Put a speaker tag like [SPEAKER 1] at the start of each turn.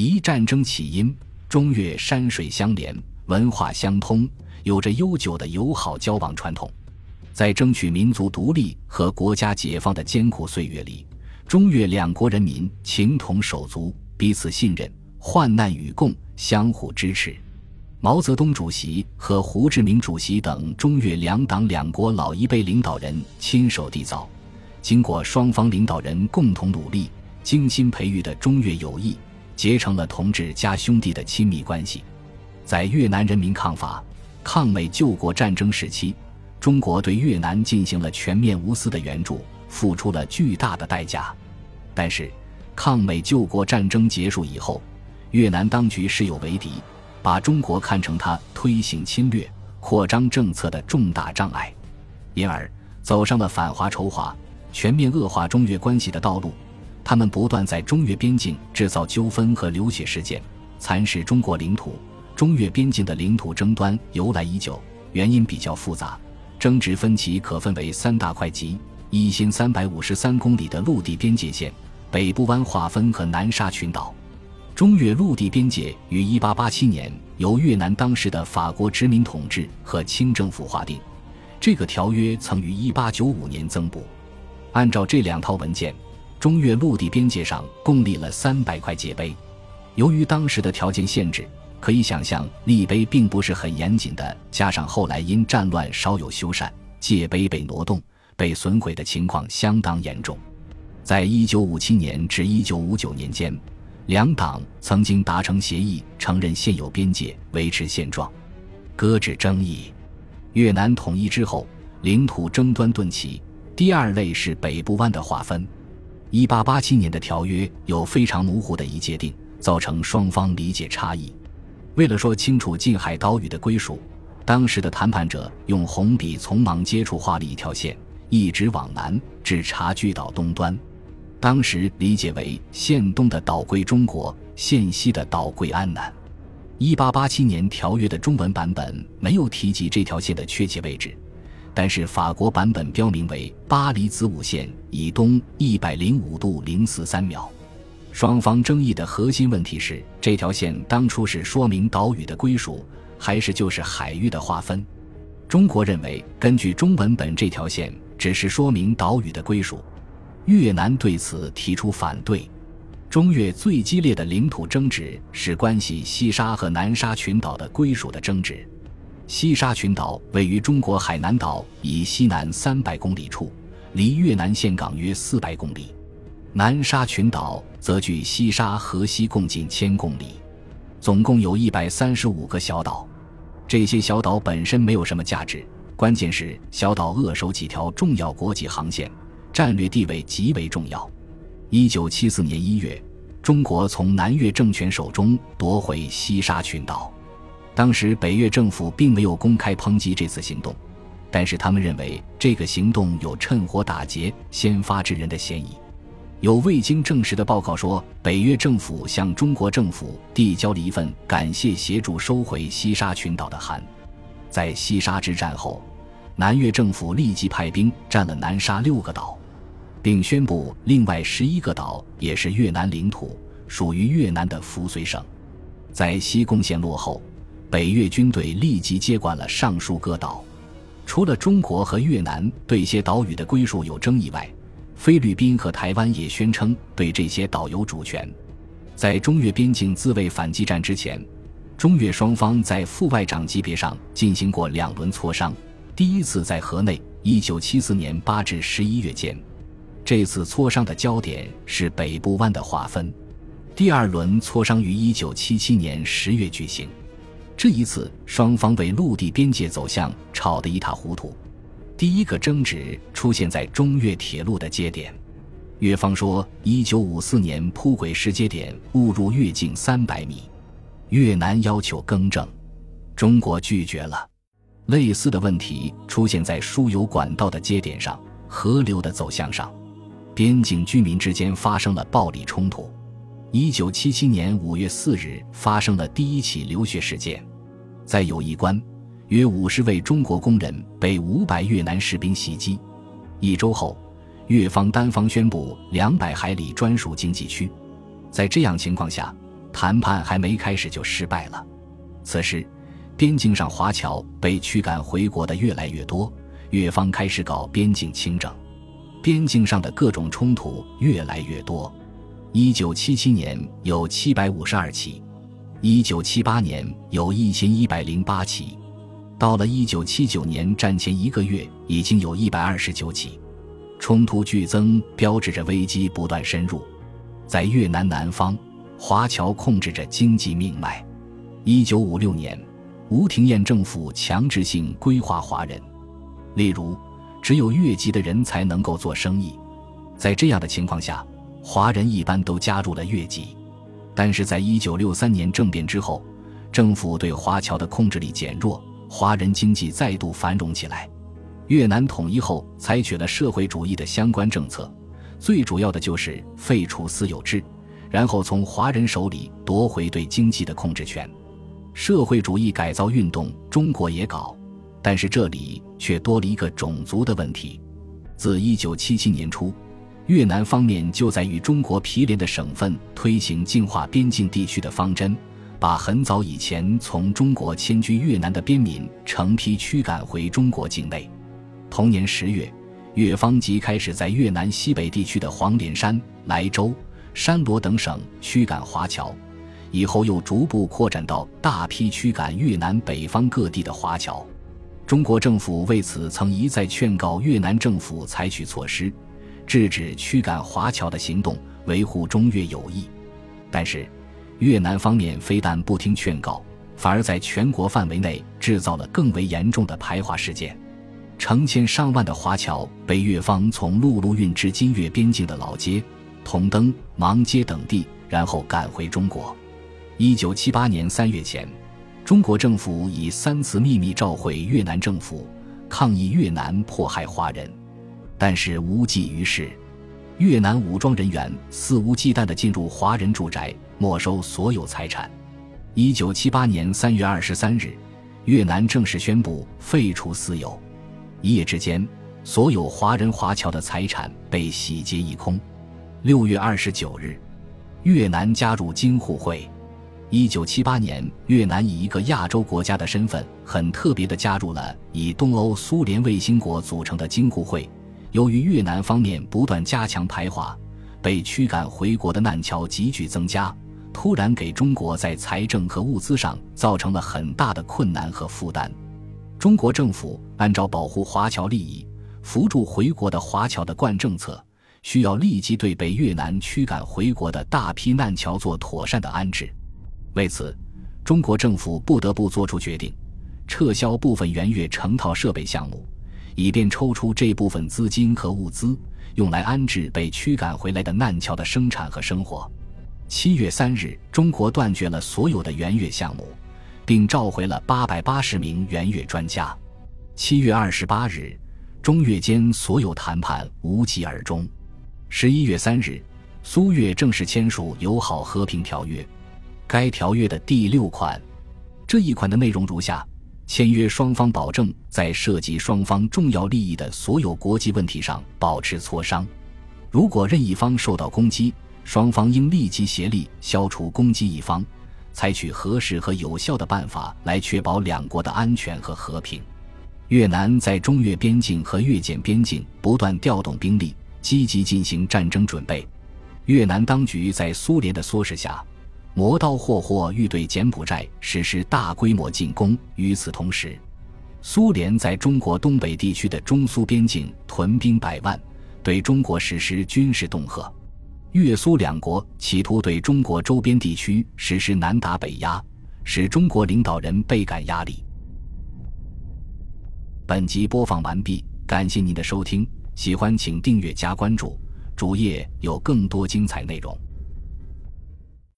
[SPEAKER 1] 一战争起因，中越山水相连，文化相通，有着悠久的友好交往传统。在争取民族独立和国家解放的艰苦岁月里，中越两国人民情同手足，彼此信任，患难与共，相互支持。毛泽东主席和胡志明主席等中越两党两国老一辈领导人亲手缔造，经过双方领导人共同努力、精心培育的中越友谊。结成了同志加兄弟的亲密关系。在越南人民抗法、抗美救国战争时期，中国对越南进行了全面无私的援助，付出了巨大的代价。但是，抗美救国战争结束以后，越南当局视有为敌，把中国看成他推行侵略、扩张政策的重大障碍，因而走上了反华仇华、全面恶化中越关系的道路。他们不断在中越边境制造纠纷和流血事件，蚕食中国领土。中越边境的领土争端由来已久，原因比较复杂，争执分歧可分为三大块级：一千三百五十三公里的陆地边界线、北部湾划分和南沙群岛。中越陆地边界于一八八七年由越南当时的法国殖民统治和清政府划定，这个条约曾于一八九五年增补。按照这两套文件。中越陆地边界上共立了三百块界碑，由于当时的条件限制，可以想象立碑并不是很严谨的。加上后来因战乱稍有修缮，界碑被挪动、被损毁的情况相当严重。在一九五七年至一九五九年间，两党曾经达成协议，承认现有边界，维持现状，搁置争议。越南统一之后，领土争端顿起。第二类是北部湾的划分。一八八七年的条约有非常模糊的一界定，造成双方理解差异。为了说清楚近海岛屿的归属，当时的谈判者用红笔匆忙接触画了一条线，一直往南至察具岛东端。当时理解为线东的岛归中国，线西的岛归安南。一八八七年条约的中文版本没有提及这条线的确切位置。但是法国版本标明为巴黎子午线以东一百零五度零四三秒。双方争议的核心问题是：这条线当初是说明岛屿的归属，还是就是海域的划分？中国认为，根据中文本，这条线只是说明岛屿的归属。越南对此提出反对。中越最激烈的领土争执是关系西沙和南沙群岛的归属的争执。西沙群岛位于中国海南岛以西南三百公里处，离越南岘港约四百公里。南沙群岛则距西沙河西共近千公里，总共有一百三十五个小岛。这些小岛本身没有什么价值，关键是小岛扼守几条重要国际航线，战略地位极为重要。一九七四年一月，中国从南越政权手中夺回西沙群岛。当时北越政府并没有公开抨击这次行动，但是他们认为这个行动有趁火打劫、先发制人的嫌疑。有未经证实的报告说，北越政府向中国政府递交了一份感谢协助收回西沙群岛的函。在西沙之战后，南越政府立即派兵占了南沙六个岛，并宣布另外十一个岛也是越南领土，属于越南的扶绥省。在西贡线落后。北越军队立即接管了上述各岛，除了中国和越南对一些岛屿的归属有争议外，菲律宾和台湾也宣称对这些岛有主权。在中越边境自卫反击战之前，中越双方在副外长级别上进行过两轮磋商，第一次在河内，一九七四年八至十一月间，这次磋商的焦点是北部湾的划分；第二轮磋商于一九七七年十月举行。这一次，双方为陆地边界走向吵得一塌糊涂。第一个争执出现在中越铁路的接点，越方说，一九五四年铺轨时节点误入越境三百米，越南要求更正，中国拒绝了。类似的问题出现在输油管道的接点上，河流的走向上，边境居民之间发生了暴力冲突。一九七七年五月四日，发生了第一起流血事件。在友谊关，约五十位中国工人被五百越南士兵袭击。一周后，越方单方宣布两百海里专属经济区。在这样情况下，谈判还没开始就失败了。此时，边境上华侨被驱赶回国的越来越多，越方开始搞边境清整，边境上的各种冲突越来越多。一九七七年有七百五十二起，一九七八年有一千一百零八起，到了一九七九年战前一个月，已经有一百二十九起，冲突剧增，标志着危机不断深入。在越南南方，华侨控制着经济命脉。一九五六年，吴廷艳政府强制性规划华人，例如，只有越籍的人才能够做生意。在这样的情况下。华人一般都加入了越籍，但是在一九六三年政变之后，政府对华侨的控制力减弱，华人经济再度繁荣起来。越南统一后，采取了社会主义的相关政策，最主要的就是废除私有制，然后从华人手里夺回对经济的控制权。社会主义改造运动，中国也搞，但是这里却多了一个种族的问题。自一九七七年初。越南方面就在与中国毗连的省份推行净化边境地区的方针，把很早以前从中国迁居越南的边民成批驱赶回中国境内。同年十月，越方即开始在越南西北地区的黄连山、莱州、山罗等省驱赶华侨，以后又逐步扩展到大批驱赶越南北方各地的华侨。中国政府为此曾一再劝告越南政府采取措施。制止驱赶华侨的行动，维护中越友谊。但是，越南方面非但不听劝告，反而在全国范围内制造了更为严重的排华事件。成千上万的华侨被越方从陆路运至金越边境的老街、同登、芒街等地，然后赶回中国。一九七八年三月前，中国政府已三次秘密召回越南政府，抗议越南迫害华人。但是无济于事，越南武装人员肆无忌惮地进入华人住宅，没收所有财产。一九七八年三月二十三日，越南正式宣布废除私有，一夜之间，所有华人华侨的财产被洗劫一空。六月二十九日，越南加入京沪会。一九七八年，越南以一个亚洲国家的身份，很特别地加入了以东欧苏联卫星国组成的京沪会。由于越南方面不断加强排华，被驱赶回国的难侨急剧增加，突然给中国在财政和物资上造成了很大的困难和负担。中国政府按照保护华侨利益、扶助回国的华侨的惯政策，需要立即对被越南驱赶回国的大批难侨做妥善的安置。为此，中国政府不得不作出决定，撤销部分援越成套设备项目。以便抽出这部分资金和物资，用来安置被驱赶回来的难侨的生产和生活。七月三日，中国断绝了所有的援越项目，并召回了八百八十名援越专家。七月二十八日，中越间所有谈判无疾而终。十一月三日，苏越正式签署友好和平条约。该条约的第六款，这一款的内容如下。签约双方保证在涉及双方重要利益的所有国际问题上保持磋商。如果任一方受到攻击，双方应立即协力消除攻击一方，采取合适和有效的办法来确保两国的安全和和平。越南在中越边境和越柬边境不断调动兵力，积极进行战争准备。越南当局在苏联的唆使下。磨刀霍霍欲对柬埔寨实施大规模进攻。与此同时，苏联在中国东北地区的中苏边境屯兵百万，对中国实施军事恫吓。越苏两国企图对中国周边地区实施南打北压，使中国领导人倍感压力。本集播放完毕，感谢您的收听，喜欢请订阅加关注，主页有更多精彩内容。